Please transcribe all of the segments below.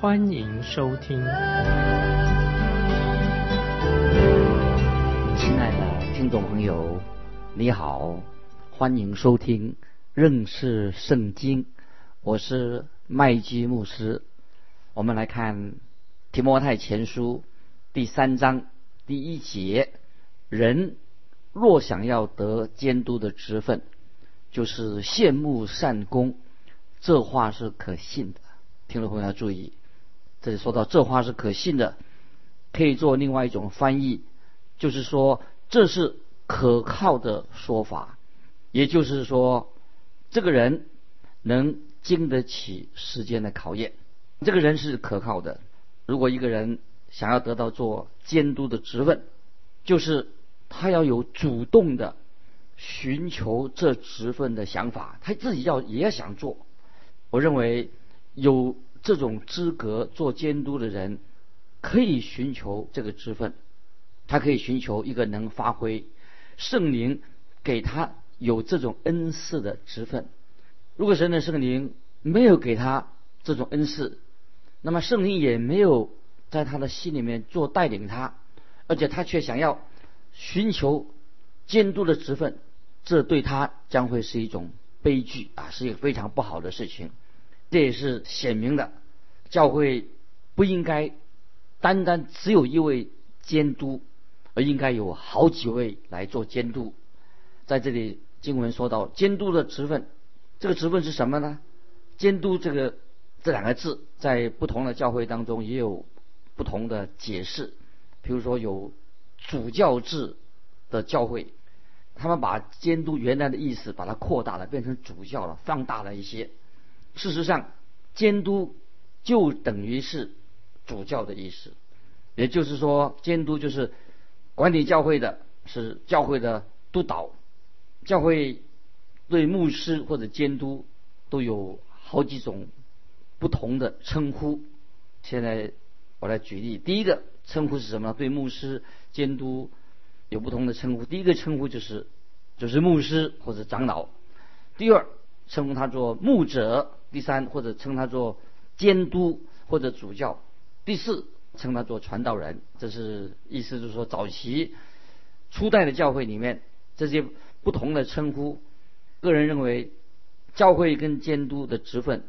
欢迎收听。亲爱的听众朋友，你好，欢迎收听认识圣经。我是麦基牧师，我们来看提摩太前书第三章第一节：人若想要得监督的职分，就是羡慕善功。这话是可信的。听众朋友要注意，这里说到这话是可信的，可以做另外一种翻译，就是说这是可靠的说法。也就是说，这个人能。经得起时间的考验，这个人是可靠的。如果一个人想要得到做监督的职分，就是他要有主动的寻求这职分的想法，他自己要也想做。我认为有这种资格做监督的人，可以寻求这个职分，他可以寻求一个能发挥圣灵给他有这种恩赐的职分。如果神的圣灵没有给他这种恩赐，那么圣灵也没有在他的心里面做带领他，而且他却想要寻求监督的职分，这对他将会是一种悲剧啊，是一个非常不好的事情。这也是显明的，教会不应该单单只有一位监督，而应该有好几位来做监督。在这里经文说到监督的职分。这个职分是什么呢？监督这个这两个字，在不同的教会当中也有不同的解释。比如说有主教制的教会，他们把监督原来的意思把它扩大了，变成主教了，放大了一些。事实上，监督就等于是主教的意思，也就是说，监督就是管理教会的，是教会的督导，教会。对牧师或者监督都有好几种不同的称呼。现在我来举例，第一个称呼是什么？对牧师、监督有不同的称呼。第一个称呼就是就是牧师或者长老。第二称呼他做牧者。第三或者称他做监督或者主教。第四称他做传道人。这是意思就是说，早期初代的教会里面这些不同的称呼。个人认为，教会跟监督的职分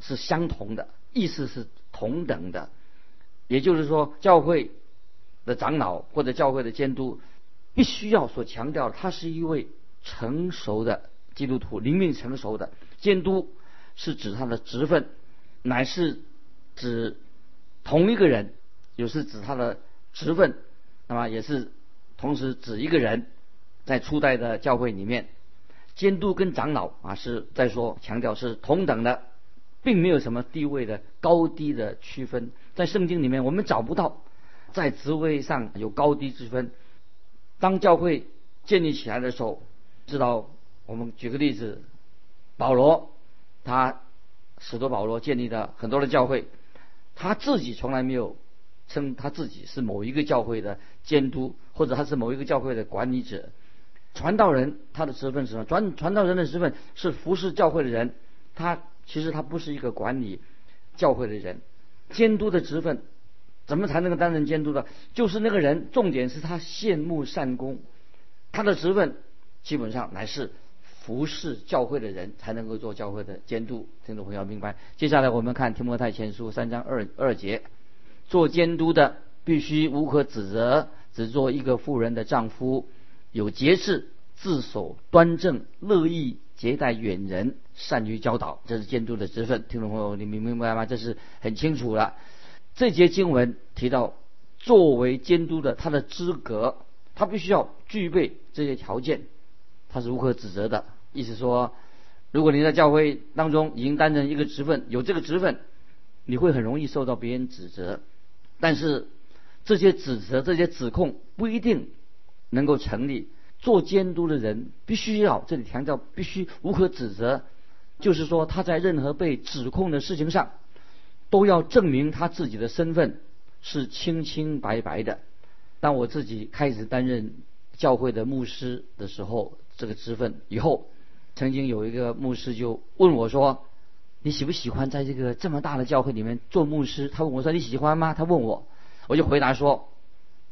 是相同的，意思是同等的。也就是说，教会的长老或者教会的监督，必须要所强调，他是一位成熟的基督徒，灵命成熟的监督，是指他的职分，乃是指同一个人，有时指他的职分，那么也是同时指一个人，在初代的教会里面。监督跟长老啊是在说强调是同等的，并没有什么地位的高低的区分。在圣经里面，我们找不到在职位上有高低之分。当教会建立起来的时候，知道我们举个例子，保罗他使徒保罗建立的很多的教会，他自己从来没有称他自己是某一个教会的监督，或者他是某一个教会的管理者。传道人他的职分是什么？传传道人的职分是服侍教会的人，他其实他不是一个管理教会的人。监督的职分怎么才能够担任监督的？就是那个人，重点是他羡慕善功，他的职分基本上乃是服侍教会的人才能够做教会的监督。听众朋友明白？接下来我们看提摩太前书三章二二节，做监督的必须无可指责，只做一个妇人的丈夫。有节制，自守端正，乐意接待远人，善于教导，这是监督的职分。听众朋友，你明明白吗？这是很清楚了。这节经文提到，作为监督的他的资格，他必须要具备这些条件，他是无可指责的。意思说，如果你在教会当中已经担任一个职分，有这个职分，你会很容易受到别人指责。但是这些指责、这些指控不一定能够成立。做监督的人必须要，这里强调必须无可指责，就是说他在任何被指控的事情上，都要证明他自己的身份是清清白白的。当我自己开始担任教会的牧师的时候，这个职分以后，曾经有一个牧师就问我说：“你喜不喜欢在这个这么大的教会里面做牧师？”他问我说：“你喜欢吗？”他问我，我就回答说。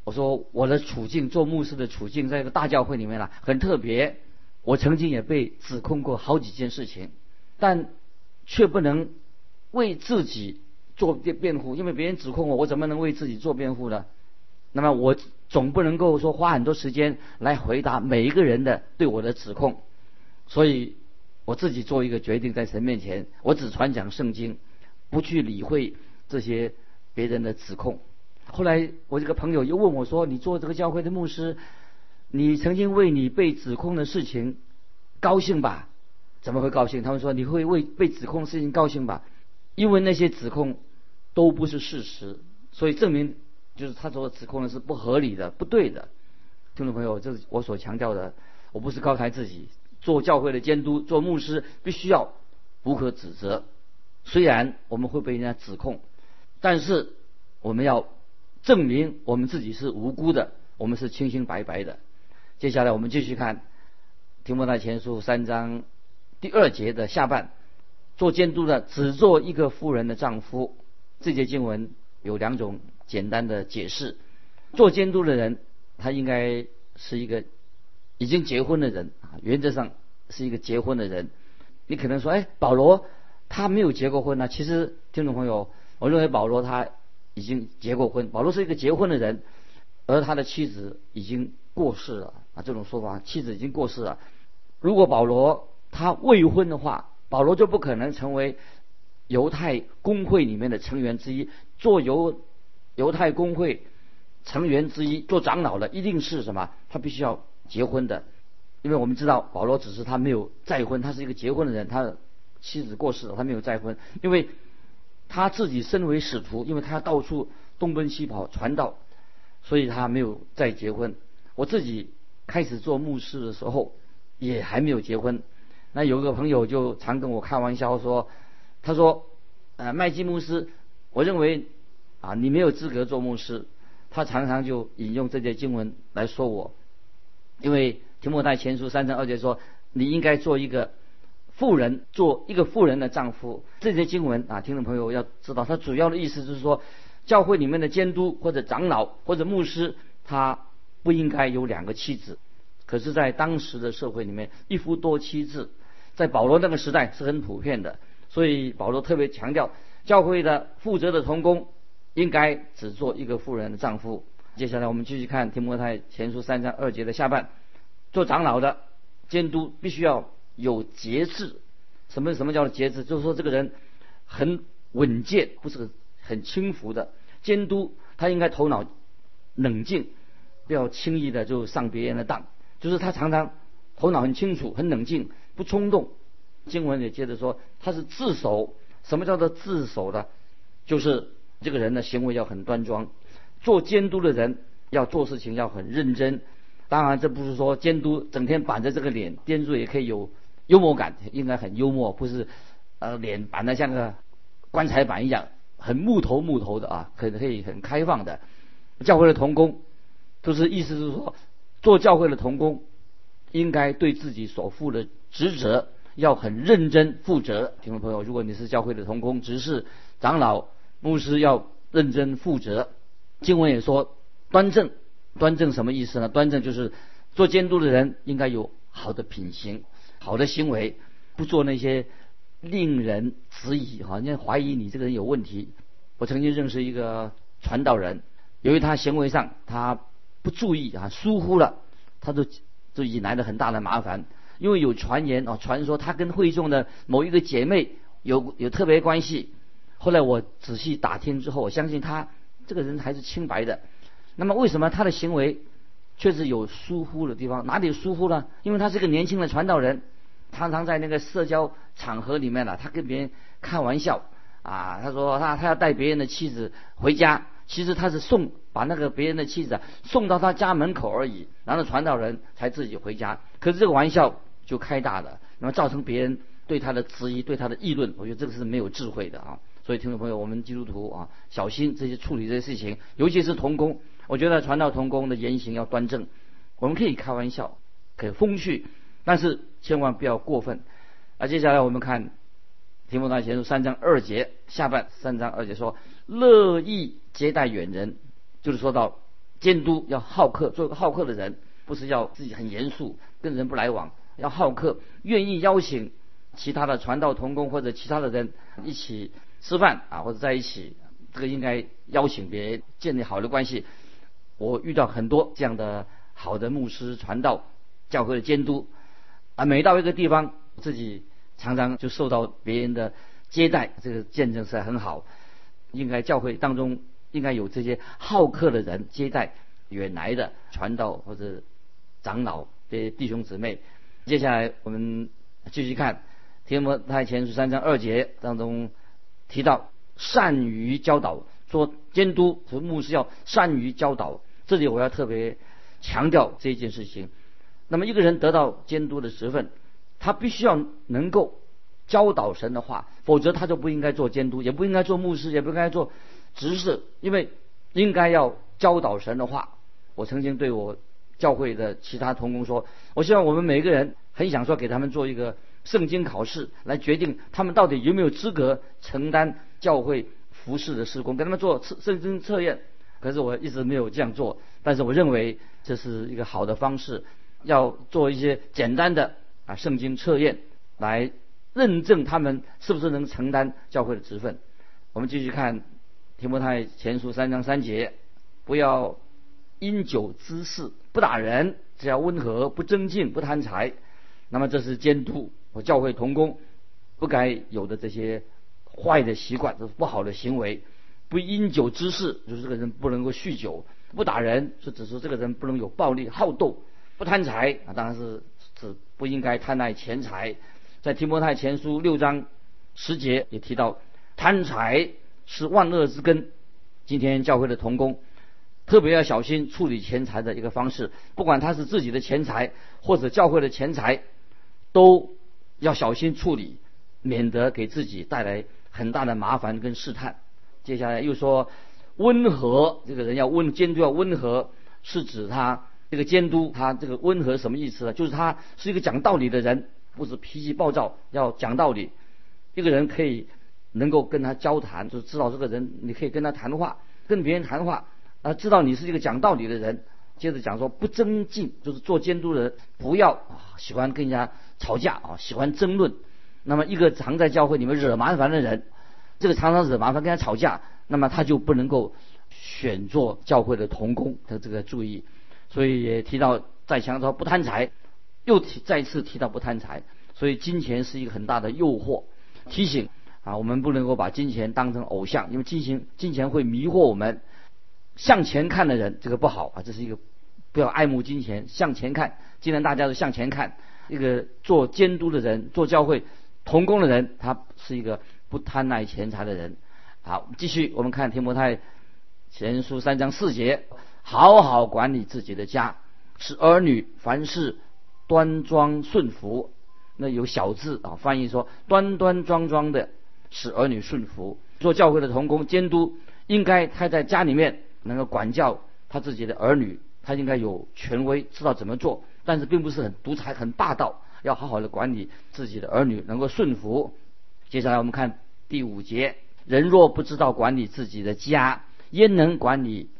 我说我的处境，做牧师的处境，在一个大教会里面了，很特别。我曾经也被指控过好几件事情，但却不能为自己做辩辩护，因为别人指控我，我怎么能为自己做辩护呢？那么我总不能够说花很多时间来回答每一个人的对我的指控，所以我自己做一个决定，在神面前，我只传讲圣经，不去理会这些别人的指控。后来我这个朋友又问我说：“你做这个教会的牧师，你曾经为你被指控的事情高兴吧？怎么会高兴？”他们说：“你会为被指控的事情高兴吧？因为那些指控都不是事实，所以证明就是他所指控的是不合理的、不对的。”听众朋友，这是我所强调的。我不是高抬自己，做教会的监督、做牧师，必须要无可指责。虽然我们会被人家指控，但是我们要。证明我们自己是无辜的，我们是清清白白的。接下来我们继续看《提摩太前书》三章第二节的下半，做监督的只做一个妇人的丈夫。这节经文有两种简单的解释：做监督的人，他应该是一个已经结婚的人啊，原则上是一个结婚的人。你可能说，哎，保罗他没有结过婚呢？其实，听众朋友，我认为保罗他。已经结过婚，保罗是一个结婚的人，而他的妻子已经过世了啊。这种说法，妻子已经过世了。如果保罗他未婚的话，保罗就不可能成为犹太公会里面的成员之一。做犹犹太公会成员之一，做长老的一定是什么？他必须要结婚的，因为我们知道保罗只是他没有再婚，他是一个结婚的人，他妻子过世了，他没有再婚，因为。他自己身为使徒，因为他到处东奔西跑传道，所以他没有再结婚。我自己开始做牧师的时候，也还没有结婚。那有个朋友就常跟我开玩笑说：“他说，呃，麦基牧师，我认为啊，你没有资格做牧师。”他常常就引用这些经文来说我，因为提摩太前书三章二节说：“你应该做一个。”富人做一个富人的丈夫，这些经文啊，听众朋友要知道，它主要的意思就是说，教会里面的监督或者长老或者牧师，他不应该有两个妻子。可是，在当时的社会里面，一夫多妻制，在保罗那个时代是很普遍的。所以保罗特别强调，教会的负责的同工应该只做一个富人的丈夫。接下来我们继续看提摩太前书三章二节的下半，做长老的监督必须要。有节制，什么什么叫做节制？就是说这个人很稳健，不是很轻浮的。监督他应该头脑冷静，不要轻易的就上别人的当。就是他常常头脑很清楚、很冷静，不冲动。经文也接着说他是自守。什么叫做自守呢？就是这个人的行为要很端庄。做监督的人要做事情要很认真。当然，这不是说监督整天板着这个脸，监督也可以有。幽默感应该很幽默，不是，呃，脸板的像个棺材板一样，很木头木头的啊，可可以很开放的。教会的童工，就是意思是说，做教会的童工，应该对自己所负的职责要很认真负责。听众朋友，如果你是教会的童工、执事、长老、牧师，要认真负责。经文也说，端正，端正什么意思呢？端正就是做监督的人应该有好的品行。好的行为，不做那些令人质疑、好像怀疑你这个人有问题。我曾经认识一个传道人，由于他行为上他不注意啊，疏忽了，他就就引来了很大的麻烦。因为有传言啊，传说他跟会众的某一个姐妹有有特别关系。后来我仔细打听之后，我相信他这个人还是清白的。那么为什么他的行为确实有疏忽的地方？哪里疏忽呢？因为他是个年轻的传道人。常常在那个社交场合里面呢，他跟别人开玩笑啊，他说他他要带别人的妻子回家，其实他是送把那个别人的妻子送到他家门口而已，然后传道人才自己回家。可是这个玩笑就开大了，那么造成别人对他的质疑、对他的议论，我觉得这个是没有智慧的啊。所以听众朋友，我们基督徒啊，小心这些处理这些事情，尤其是童工。我觉得传道童工的言行要端正，我们可以开玩笑，可以风趣，但是千万不要过分。那接下来我们看提摩太前书三章二节下半，三章二节说：“乐意接待远人，就是说到监督要好客，做个好客的人，不是要自己很严肃，跟人不来往，要好客，愿意邀请其他的传道童工或者其他的人一起。”吃饭啊，或者在一起，这个应该邀请别人建立好的关系。我遇到很多这样的好的牧师、传道、教会的监督啊，每到一个地方，自己常常就受到别人的接待，这个见证是很好。应该教会当中应该有这些好客的人接待远来的传道或者长老这些弟兄姊妹。接下来我们继续看《天摩太前书》三章二节当中。提到善于教导，说监督和牧师要善于教导。这里我要特别强调这件事情。那么一个人得到监督的职分，他必须要能够教导神的话，否则他就不应该做监督，也不应该做牧师，也不应该做执事，因为应该要教导神的话。我曾经对我教会的其他同工说，我希望我们每个人很想说给他们做一个。圣经考试来决定他们到底有没有资格承担教会服侍的施工，跟他们做测圣经测验。可是我一直没有这样做，但是我认为这是一个好的方式，要做一些简单的啊圣经测验来认证他们是不是能承担教会的职分。我们继续看提摩太前书三章三节，不要因酒滋事，不打人，只要温和，不争竞，不贪财。那么这是监督。和教会同工不该有的这些坏的习惯，这是不好的行为。不饮酒滋事，就是这个人不能够酗酒；不打人，是指说这个人不能有暴力、好斗；不贪财啊，当然是指不应该贪爱钱财。在提摩太前书六章十节也提到，贪财是万恶之根。今天教会的同工特别要小心处理钱财的一个方式，不管他是自己的钱财或者教会的钱财，都。要小心处理，免得给自己带来很大的麻烦跟试探。接下来又说温和，这个人要温监督要温和，是指他这个监督他这个温和什么意思呢？就是他是一个讲道理的人，不是脾气暴躁，要讲道理。一个人可以能够跟他交谈，就是知道这个人你可以跟他谈话，跟别人谈话啊，知道你是一个讲道理的人。接着讲说不争竞，就是做监督人不要喜欢跟人家。吵架啊，喜欢争论。那么一个常在教会里面惹麻烦的人，这个常常惹麻烦跟他吵架，那么他就不能够选做教会的童工。他这个注意，所以也提到再强调不贪财，又提再次提到不贪财。所以金钱是一个很大的诱惑，提醒啊，我们不能够把金钱当成偶像，因为金钱金钱会迷惑我们。向前看的人，这个不好啊，这是一个不要爱慕金钱，向前看。既然大家都向前看。一个做监督的人，做教会同工的人，他是一个不贪爱钱财的人。好，继续我们看提摩太前书三章四节，好好管理自己的家，使儿女凡事端庄顺服。那有小字啊，翻译说端端庄庄的使儿女顺服。做教会的同工监督，应该他在家里面能够管教他自己的儿女，他应该有权威，知道怎么做。但是并不是很独裁、很霸道，要好好的管理自己的儿女，能够顺服。接下来我们看第五节：人若不知道管理自己的家，焉能管理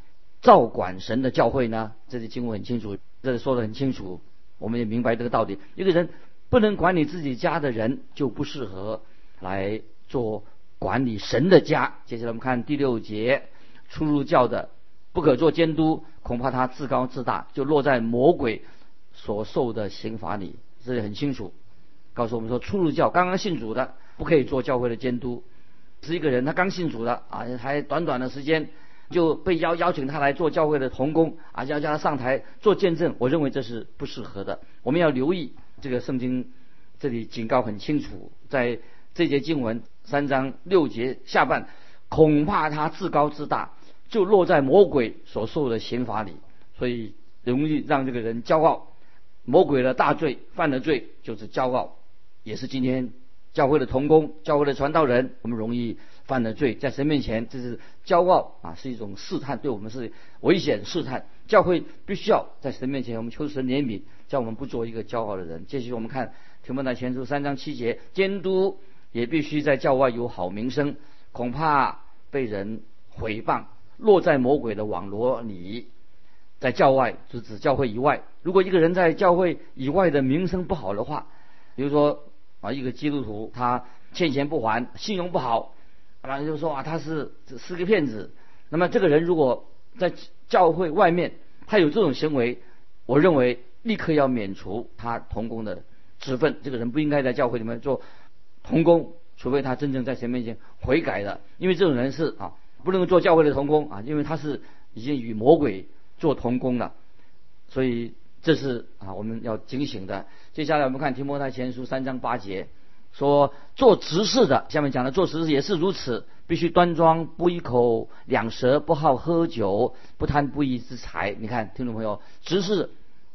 照管神的教会呢？这里经文很清楚，这里说的很清楚，我们也明白这个道理。一个人不能管理自己家的人，就不适合来做管理神的家。接下来我们看第六节：出入教的不可做监督，恐怕他自高自大，就落在魔鬼。所受的刑罚里，这里很清楚，告诉我们说，初入教刚刚信主的不可以做教会的监督。是一个人，他刚信主的啊，还短短的时间就被邀邀请他来做教会的童工啊，要叫他上台做见证。我认为这是不适合的。我们要留意这个圣经这里警告很清楚，在这节经文三章六节下半，恐怕他自高自大，就落在魔鬼所受的刑罚里，所以容易让这个人骄傲。魔鬼的大罪犯的罪就是骄傲，也是今天教会的同工、教会的传道人，我们容易犯的罪，在神面前这是骄傲啊，是一种试探，对我们是危险试探。教会必须要在神面前，我们求神怜悯，叫我们不做一个骄傲的人。继续我们看提摩太前书三章七节，监督也必须在教外有好名声，恐怕被人毁谤。落在魔鬼的网罗里，在教外就指教会以外。如果一个人在教会以外的名声不好的话，比如说啊，一个基督徒他欠钱不还，信用不好，啊，就说啊他是是个骗子。那么这个人如果在教会外面他有这种行为，我认为立刻要免除他同工的职分。这个人不应该在教会里面做同工，除非他真正在神面前悔改的，因为这种人是啊。不能做教会的同工啊，因为他是已经与魔鬼做童工了，所以这是啊我们要警醒的。接下来我们看提摩太前书三章八节，说做执事的，下面讲的做执事也是如此，必须端庄，不一口两舌，不好喝酒，不贪不义之财。你看，听众朋友，执事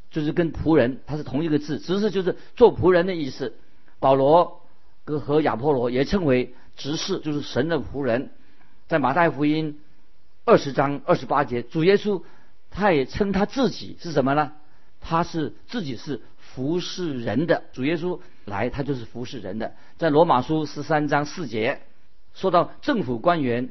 就是跟仆人，它是同一个字，执事就是做仆人的意思。保罗和亚波罗也称为执事，就是神的仆人。在马太福音二十章二十八节，主耶稣他也称他自己是什么呢？他是自己是服侍人的。主耶稣来，他就是服侍人的。在罗马书十三章四节说到政府官员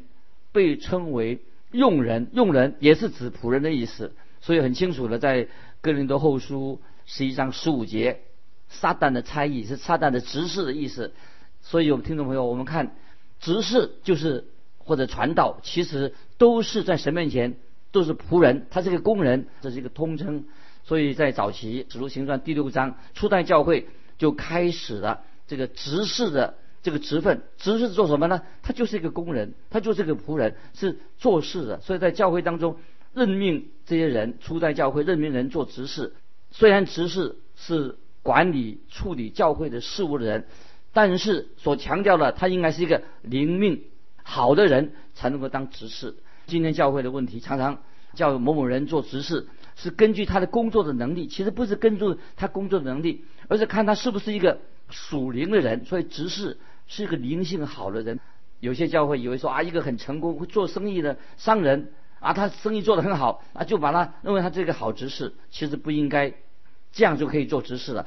被称为用人，用人也是指仆人的意思。所以很清楚的，在哥林多后书十一章十五节，撒旦的差役是撒旦的执事的意思。所以，我们听众朋友，我们看执事就是。或者传道，其实都是在神面前都是仆人，他是个工人，这是一个通称。所以在早期《使徒行传》第六章，初代教会就开始了这个执事的这个职分。执事做什么呢？他就是一个工人，他就是个仆人，是做事的。所以在教会当中任命这些人，初代教会任命人做执事。虽然执事是管理处理教会的事务的人，但是所强调的，他应该是一个灵命。好的人才能够当执事。今天教会的问题常常叫某某人做执事，是根据他的工作的能力，其实不是根据他工作的能力，而是看他是不是一个属灵的人。所以执事是一个灵性好的人。有些教会以为说啊，一个很成功会做生意的商人啊，他生意做得很好啊，就把他认为他这个好执事，其实不应该这样就可以做执事了，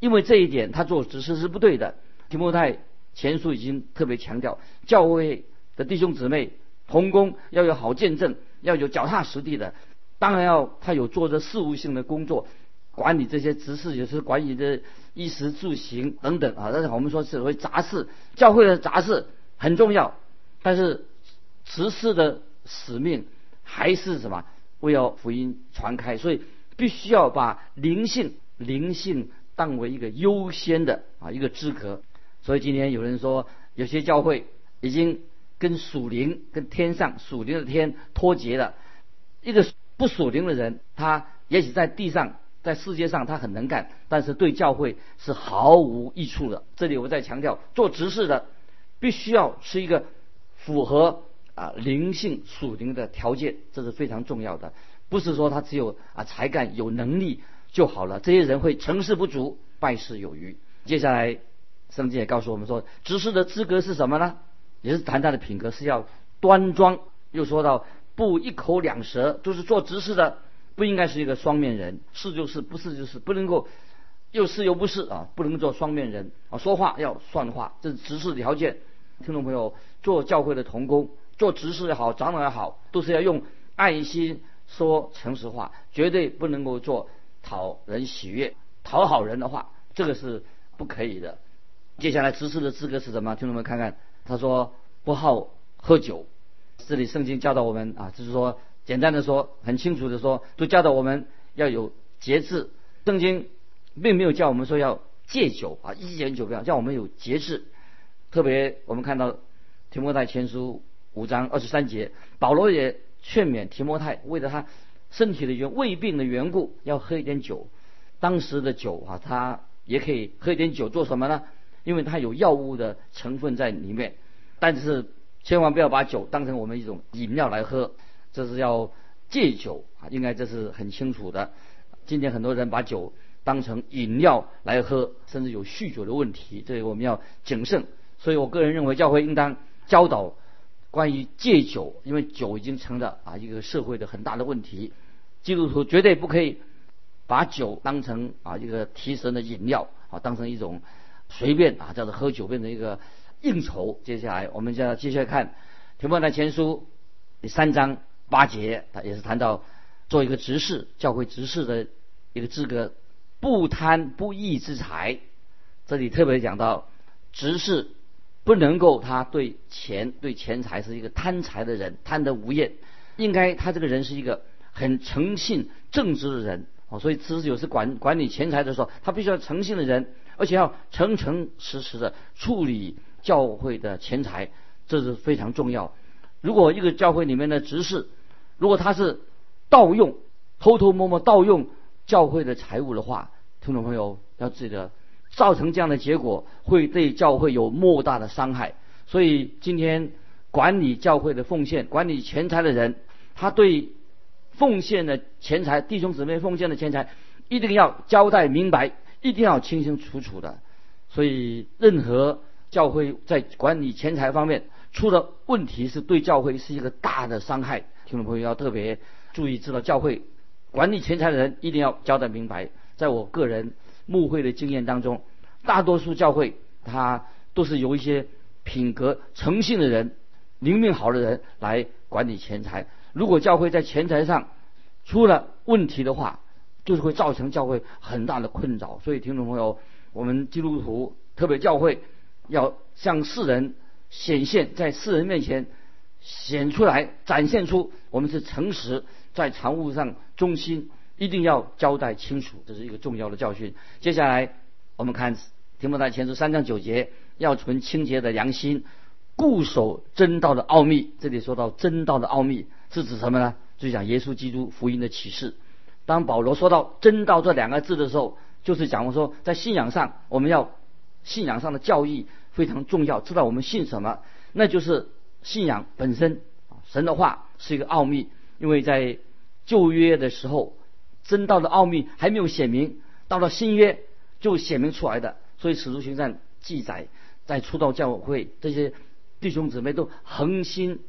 因为这一点他做执事是不对的。提摩太前书已经特别强调教会。的弟兄姊妹同工要有好见证，要有脚踏实地的，当然要他有做着事务性的工作，管理这些执事也是管理的衣食住行等等啊。但是我们说是为杂事，教会的杂事很重要，但是执事的使命还是什么？为要福音传开，所以必须要把灵性灵性当为一个优先的啊一个资格。所以今天有人说，有些教会已经。跟属灵、跟天上属灵的天脱节了。一个不属灵的人，他也许在地上、在世界上他很能干，但是对教会是毫无益处的。这里我再强调，做执事的必须要是一个符合啊灵性属灵的条件，这是非常重要的。不是说他只有啊才干、有能力就好了。这些人会成事不足，败事有余。接下来，圣经也告诉我们说，执事的资格是什么呢？也是谈他的品格是要端庄，又说到不一口两舌，都是做执事的，不应该是一个双面人，是就是，不是就是，不能够又是又不是啊，不能做双面人啊，说话要算话，这是执事的条件。听众朋友，做教会的童工，做执事也好，长老也好，都是要用爱心说诚实话，绝对不能够做讨人喜悦、讨好人的话，这个是不可以的。接下来执事的资格是什么？听众们看看。他说不好喝酒，这里圣经教导我们啊，就是说简单的说，很清楚的说，都教导我们要有节制。圣经并没有叫我们说要戒酒啊，一点酒不要，叫我们有节制。特别我们看到提摩太前书五章二十三节，保罗也劝勉提摩太，为了他身体的缘胃病的缘故，要喝一点酒。当时的酒啊，他也可以喝一点酒，做什么呢？因为它有药物的成分在里面，但是千万不要把酒当成我们一种饮料来喝。这是要戒酒啊，应该这是很清楚的。今天很多人把酒当成饮料来喝，甚至有酗酒的问题，这个我们要谨慎。所以我个人认为，教会应当教导关于戒酒，因为酒已经成了啊一个社会的很大的问题。基督徒绝对不可以把酒当成啊一个提神的饮料啊，当成一种随便啊叫做喝酒变成一个应酬。接下来我们就要接下来看《提摩太前书》第三章八节，他也是谈到做一个执事，教会执事的一个资格，不贪不义之财。这里特别讲到执事不能够他对钱对钱财是一个贪财的人，贪得无厌。应该他这个人是一个。很诚信正直的人哦，所以持有是管管理钱财的时候，他必须要诚信的人，而且要诚诚实实的处理教会的钱财，这是非常重要。如果一个教会里面的执事，如果他是盗用、偷偷摸摸盗用教会的财物的话，听众朋友要记得，造成这样的结果会对教会有莫大的伤害。所以今天管理教会的奉献、管理钱财的人，他对。奉献的钱财，弟兄姊妹奉献的钱财，一定要交代明白，一定要清清楚楚的。所以，任何教会在管理钱财方面出了问题，是对教会是一个大的伤害。听众朋友要特别注意，知道教会管理钱财的人一定要交代明白。在我个人牧会的经验当中，大多数教会他都是由一些品格诚信的人、灵命好的人来管理钱财。如果教会在钱财上出了问题的话，就是会造成教会很大的困扰。所以，听众朋友，我们基督徒特别教会要向世人显现，在世人面前显出来，展现出我们是诚实，在常务上忠心，一定要交代清楚，这是一个重要的教训。接下来，我们看提摩太前书三章九节，要存清洁的良心，固守真道的奥秘。这里说到真道的奥秘。是指什么呢？就讲耶稣基督福音的启示。当保罗说到“真道”这两个字的时候，就是讲说，在信仰上，我们要信仰上的教义非常重要，知道我们信什么，那就是信仰本身。神的话是一个奥秘，因为在旧约的时候，真道的奥秘还没有显明，到了新约就显明出来的。所以使徒行传记载，在初道教会这些弟兄姊妹都恒心。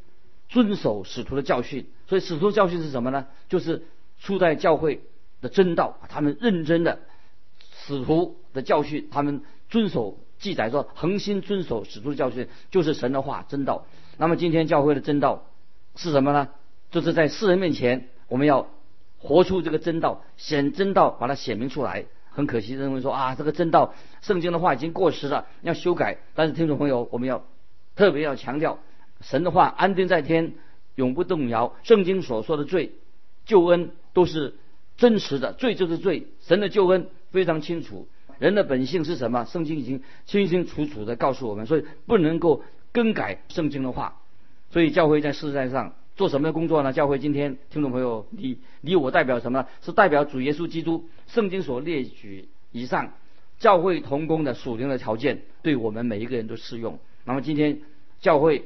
遵守使徒的教训，所以使徒教训是什么呢？就是初代教会的真道，他们认真的使徒的教训，他们遵守记载说恒心遵守使徒的教训，就是神的话真道。那么今天教会的真道是什么呢？就是在世人面前，我们要活出这个真道，显真道，把它显明出来。很可惜，认为说啊，这个真道圣经的话已经过时了，要修改。但是听众朋友，我们要特别要强调。神的话安定在天，永不动摇。圣经所说的罪、救恩都是真实的，罪就是罪。神的救恩非常清楚，人的本性是什么？圣经已经清清楚楚的告诉我们，所以不能够更改圣经的话。所以教会在世界上做什么工作呢？教会今天听众朋友，你你我代表什么？是代表主耶稣基督。圣经所列举以上教会同工的属灵的条件，对我们每一个人都适用。那么今天教会。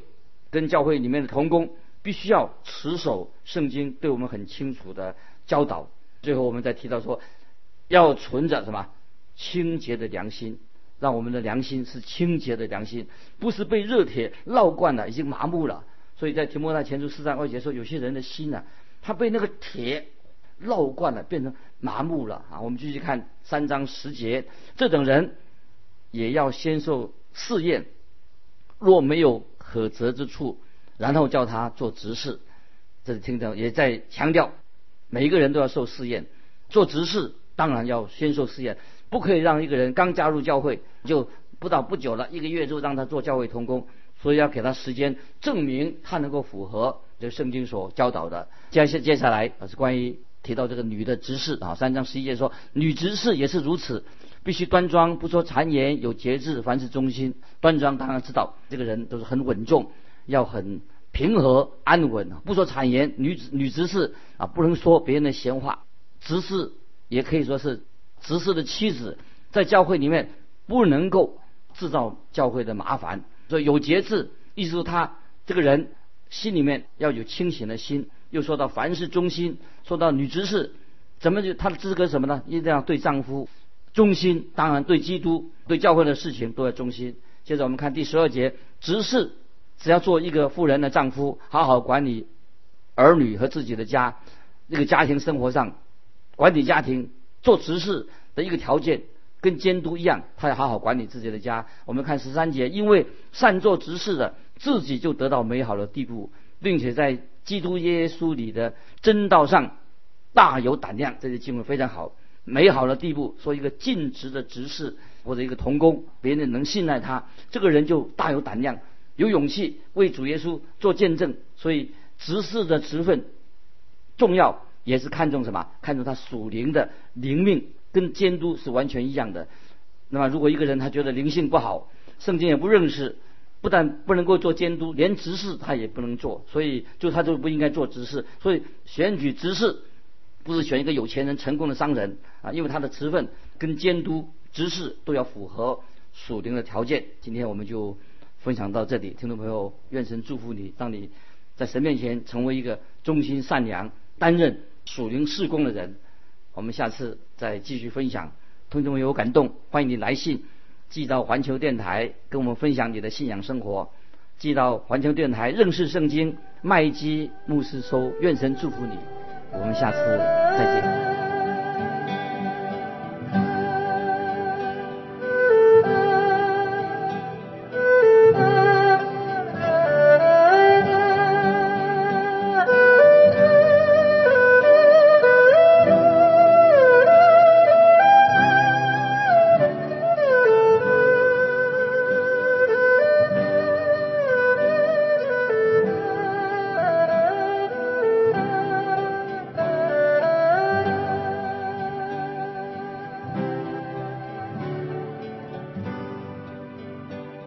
跟教会里面的同工必须要持守圣经，对我们很清楚的教导。最后我们再提到说，要存着什么清洁的良心，让我们的良心是清洁的良心，不是被热铁烙惯了，已经麻木了。所以在提摩太前书四章二节说，有些人的心呢，他被那个铁烙惯了，变成麻木了啊。我们继续看三章十节，这种人也要先受试验，若没有。可责之处，然后叫他做执事。这是听着也在强调，每一个人都要受试验。做执事当然要先受试验，不可以让一个人刚加入教会就不到不久了，一个月就让他做教会同工。所以要给他时间证明他能够符合这圣经所教导的。接下接下来是关于提到这个女的执事啊，三章十一节说女执事也是如此。必须端庄，不说谗言，有节制，凡事忠心。端庄当然知道，这个人都是很稳重，要很平和安稳，不说谗言。女子女执事啊，不能说别人的闲话。执事也可以说是执事的妻子，在教会里面不能够制造教会的麻烦。所以有节制，意思说他这个人心里面要有清醒的心，又说到凡事忠心，说到女执事，怎么就她的资格什么呢？一定要对丈夫忠心，当然对基督、对教会的事情都要忠心。接着我们看第十二节，执事只要做一个富人的丈夫，好好管理儿女和自己的家，这个家庭生活上管理家庭，做执事的一个条件。跟监督一样，他要好好管理自己的家。我们看十三节，因为善做执事的，自己就得到美好的地步，并且在基督耶稣里的真道上大有胆量。这些经文非常好，美好的地步。说一个尽职的执事或者一个童工，别人能信赖他，这个人就大有胆量，有勇气为主耶稣做见证。所以执事的职分重要，也是看重什么？看重他属灵的灵命。跟监督是完全一样的。那么，如果一个人他觉得灵性不好，圣经也不认识，不但不能够做监督，连执事他也不能做。所以，就他就不应该做执事。所以，选举执事不是选一个有钱人、成功的商人啊，因为他的职分跟监督、执事都要符合属灵的条件。今天我们就分享到这里，听众朋友，愿神祝福你，让你在神面前成为一个忠心善良、担任属灵事工的人。我们下次再继续分享，听众朋友感动，欢迎你来信寄到环球电台，跟我们分享你的信仰生活。寄到环球电台认识圣经麦基牧师收，愿神祝福你。我们下次再见。